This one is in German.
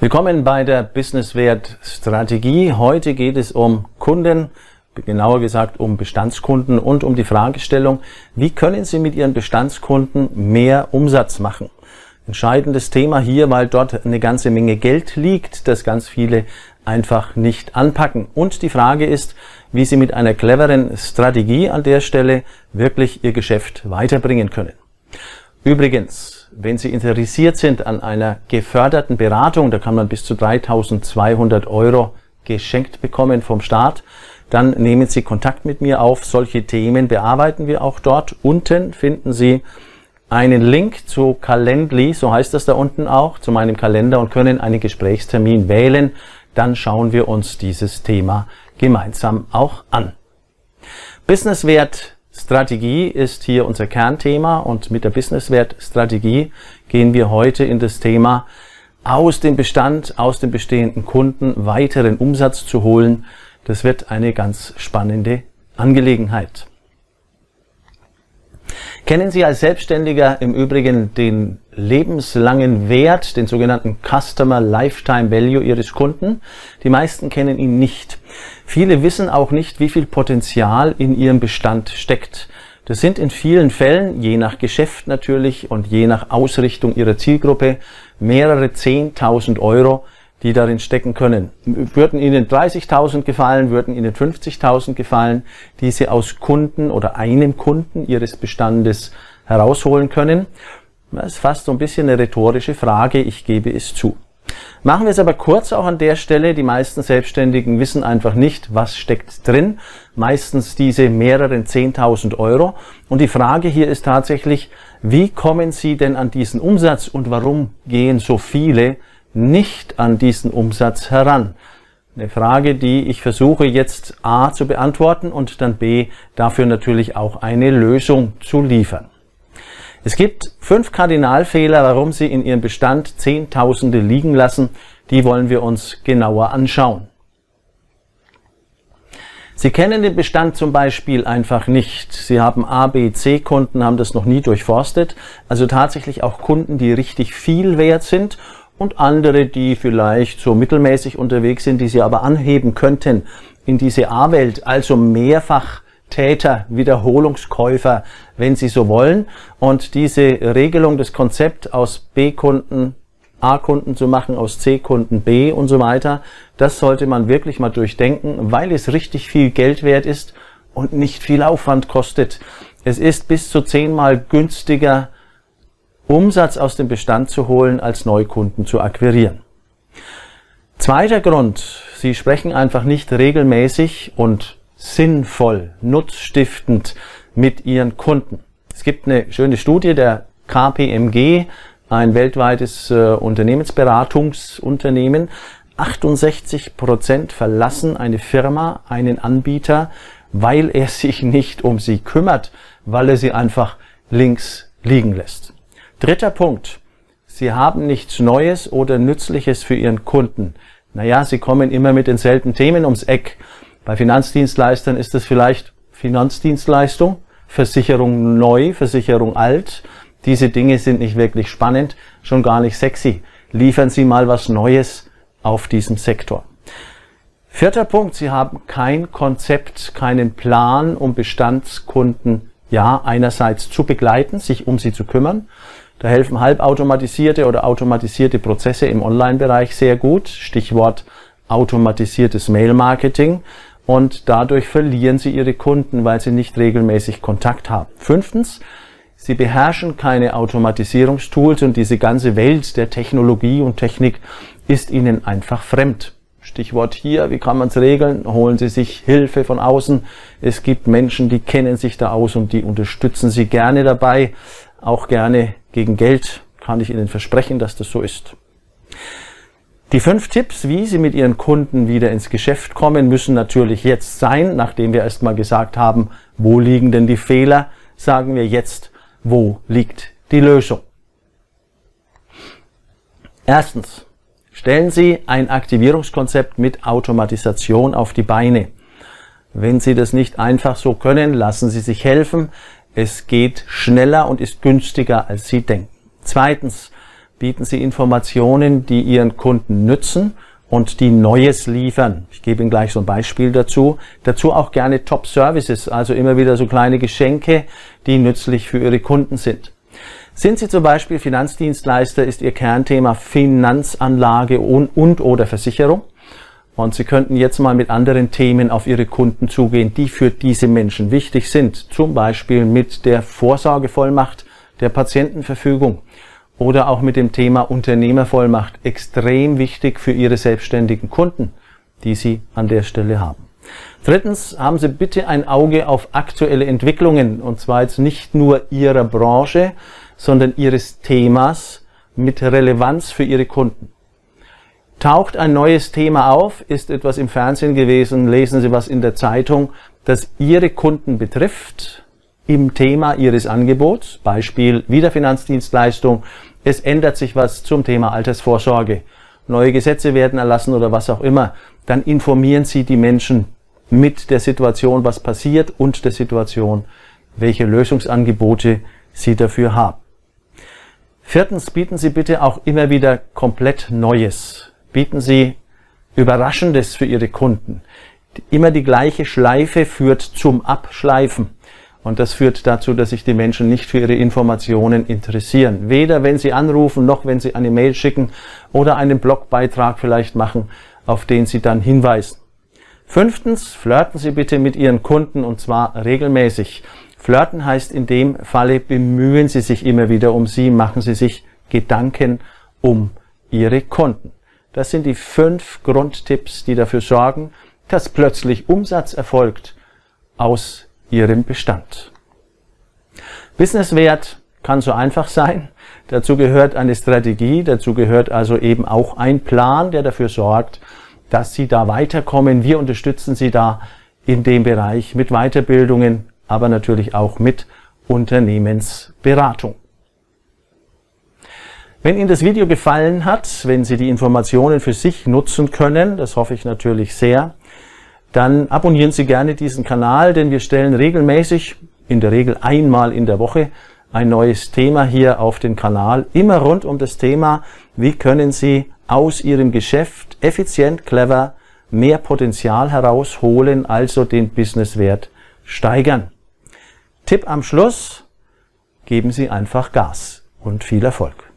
Willkommen bei der Businesswert Strategie. Heute geht es um Kunden, genauer gesagt um Bestandskunden und um die Fragestellung, wie können Sie mit Ihren Bestandskunden mehr Umsatz machen? Entscheidendes Thema hier, weil dort eine ganze Menge Geld liegt, das ganz viele einfach nicht anpacken. Und die Frage ist, wie Sie mit einer cleveren Strategie an der Stelle wirklich Ihr Geschäft weiterbringen können. Übrigens, wenn Sie interessiert sind an einer geförderten Beratung, da kann man bis zu 3200 Euro geschenkt bekommen vom Staat, dann nehmen Sie Kontakt mit mir auf. Solche Themen bearbeiten wir auch dort. Unten finden Sie einen Link zu Calendly, so heißt das da unten auch, zu meinem Kalender und können einen Gesprächstermin wählen. Dann schauen wir uns dieses Thema gemeinsam auch an. Businesswert Strategie ist hier unser Kernthema und mit der Businesswert-Strategie gehen wir heute in das Thema aus dem Bestand, aus den bestehenden Kunden weiteren Umsatz zu holen. Das wird eine ganz spannende Angelegenheit. Kennen Sie als Selbstständiger im Übrigen den lebenslangen Wert, den sogenannten Customer Lifetime Value Ihres Kunden? Die meisten kennen ihn nicht. Viele wissen auch nicht, wie viel Potenzial in ihrem Bestand steckt. Das sind in vielen Fällen, je nach Geschäft natürlich und je nach Ausrichtung ihrer Zielgruppe, mehrere 10.000 Euro, die darin stecken können. Würden Ihnen 30.000 gefallen, würden Ihnen 50.000 gefallen, die Sie aus Kunden oder einem Kunden Ihres Bestandes herausholen können. Das ist fast so ein bisschen eine rhetorische Frage, ich gebe es zu. Machen wir es aber kurz auch an der Stelle. Die meisten Selbstständigen wissen einfach nicht, was steckt drin. Meistens diese mehreren 10.000 Euro. Und die Frage hier ist tatsächlich, wie kommen Sie denn an diesen Umsatz und warum gehen so viele nicht an diesen Umsatz heran? Eine Frage, die ich versuche jetzt A zu beantworten und dann B dafür natürlich auch eine Lösung zu liefern. Es gibt fünf Kardinalfehler, warum Sie in Ihrem Bestand Zehntausende liegen lassen. Die wollen wir uns genauer anschauen. Sie kennen den Bestand zum Beispiel einfach nicht. Sie haben A, B, C Kunden, haben das noch nie durchforstet. Also tatsächlich auch Kunden, die richtig viel wert sind und andere, die vielleicht so mittelmäßig unterwegs sind, die Sie aber anheben könnten in diese A-Welt, also mehrfach Täter, Wiederholungskäufer, wenn Sie so wollen. Und diese Regelung, das Konzept aus B-Kunden A-Kunden zu machen, aus C-Kunden B und so weiter, das sollte man wirklich mal durchdenken, weil es richtig viel Geld wert ist und nicht viel Aufwand kostet. Es ist bis zu zehnmal günstiger, Umsatz aus dem Bestand zu holen, als Neukunden zu akquirieren. Zweiter Grund, Sie sprechen einfach nicht regelmäßig und sinnvoll, nutzstiftend mit ihren Kunden. Es gibt eine schöne Studie der KPMG, ein weltweites äh, Unternehmensberatungsunternehmen. 68 Prozent verlassen eine Firma, einen Anbieter, weil er sich nicht um sie kümmert, weil er sie einfach links liegen lässt. Dritter Punkt. Sie haben nichts Neues oder Nützliches für Ihren Kunden. Naja, Sie kommen immer mit denselben Themen ums Eck. Bei Finanzdienstleistern ist es vielleicht Finanzdienstleistung, Versicherung neu, Versicherung alt. Diese Dinge sind nicht wirklich spannend, schon gar nicht sexy. Liefern Sie mal was Neues auf diesem Sektor. Vierter Punkt, Sie haben kein Konzept, keinen Plan, um Bestandskunden ja einerseits zu begleiten, sich um sie zu kümmern. Da helfen halbautomatisierte oder automatisierte Prozesse im Online-Bereich sehr gut. Stichwort automatisiertes Mail-Marketing und dadurch verlieren sie ihre Kunden, weil sie nicht regelmäßig Kontakt haben. Fünftens, sie beherrschen keine Automatisierungstools und diese ganze Welt der Technologie und Technik ist ihnen einfach fremd. Stichwort hier, wie kann man es regeln? Holen Sie sich Hilfe von außen. Es gibt Menschen, die kennen sich da aus und die unterstützen Sie gerne dabei, auch gerne gegen Geld, kann ich Ihnen versprechen, dass das so ist. Die fünf Tipps, wie Sie mit Ihren Kunden wieder ins Geschäft kommen, müssen natürlich jetzt sein, nachdem wir erstmal gesagt haben, wo liegen denn die Fehler, sagen wir jetzt, wo liegt die Lösung. Erstens, stellen Sie ein Aktivierungskonzept mit Automatisation auf die Beine. Wenn Sie das nicht einfach so können, lassen Sie sich helfen. Es geht schneller und ist günstiger, als Sie denken. Zweitens, bieten Sie Informationen, die Ihren Kunden nützen und die Neues liefern. Ich gebe Ihnen gleich so ein Beispiel dazu. Dazu auch gerne Top Services, also immer wieder so kleine Geschenke, die nützlich für Ihre Kunden sind. Sind Sie zum Beispiel Finanzdienstleister, ist Ihr Kernthema Finanzanlage und, und oder Versicherung. Und Sie könnten jetzt mal mit anderen Themen auf Ihre Kunden zugehen, die für diese Menschen wichtig sind. Zum Beispiel mit der Vorsorgevollmacht der Patientenverfügung oder auch mit dem Thema Unternehmervollmacht extrem wichtig für Ihre selbstständigen Kunden, die Sie an der Stelle haben. Drittens haben Sie bitte ein Auge auf aktuelle Entwicklungen und zwar jetzt nicht nur Ihrer Branche, sondern Ihres Themas mit Relevanz für Ihre Kunden. Taucht ein neues Thema auf, ist etwas im Fernsehen gewesen, lesen Sie was in der Zeitung, das Ihre Kunden betrifft, im Thema Ihres Angebots, Beispiel Wiederfinanzdienstleistung, es ändert sich was zum Thema Altersvorsorge, neue Gesetze werden erlassen oder was auch immer, dann informieren Sie die Menschen mit der Situation, was passiert und der Situation, welche Lösungsangebote Sie dafür haben. Viertens bieten Sie bitte auch immer wieder komplett Neues. Bieten Sie Überraschendes für Ihre Kunden. Immer die gleiche Schleife führt zum Abschleifen. Und das führt dazu, dass sich die Menschen nicht für ihre Informationen interessieren. Weder wenn sie anrufen, noch wenn sie eine Mail schicken oder einen Blogbeitrag vielleicht machen, auf den sie dann hinweisen. Fünftens, flirten Sie bitte mit Ihren Kunden und zwar regelmäßig. Flirten heißt in dem Falle, bemühen Sie sich immer wieder um sie, machen Sie sich Gedanken um Ihre Kunden. Das sind die fünf Grundtipps, die dafür sorgen, dass plötzlich Umsatz erfolgt aus Ihrem Bestand. Businesswert kann so einfach sein. Dazu gehört eine Strategie, dazu gehört also eben auch ein Plan, der dafür sorgt, dass Sie da weiterkommen. Wir unterstützen Sie da in dem Bereich mit Weiterbildungen, aber natürlich auch mit Unternehmensberatung. Wenn Ihnen das Video gefallen hat, wenn Sie die Informationen für sich nutzen können, das hoffe ich natürlich sehr, dann abonnieren Sie gerne diesen Kanal, denn wir stellen regelmäßig, in der Regel einmal in der Woche, ein neues Thema hier auf den Kanal, immer rund um das Thema, wie können Sie aus Ihrem Geschäft effizient, clever mehr Potenzial herausholen, also den Businesswert steigern. Tipp am Schluss, geben Sie einfach Gas und viel Erfolg.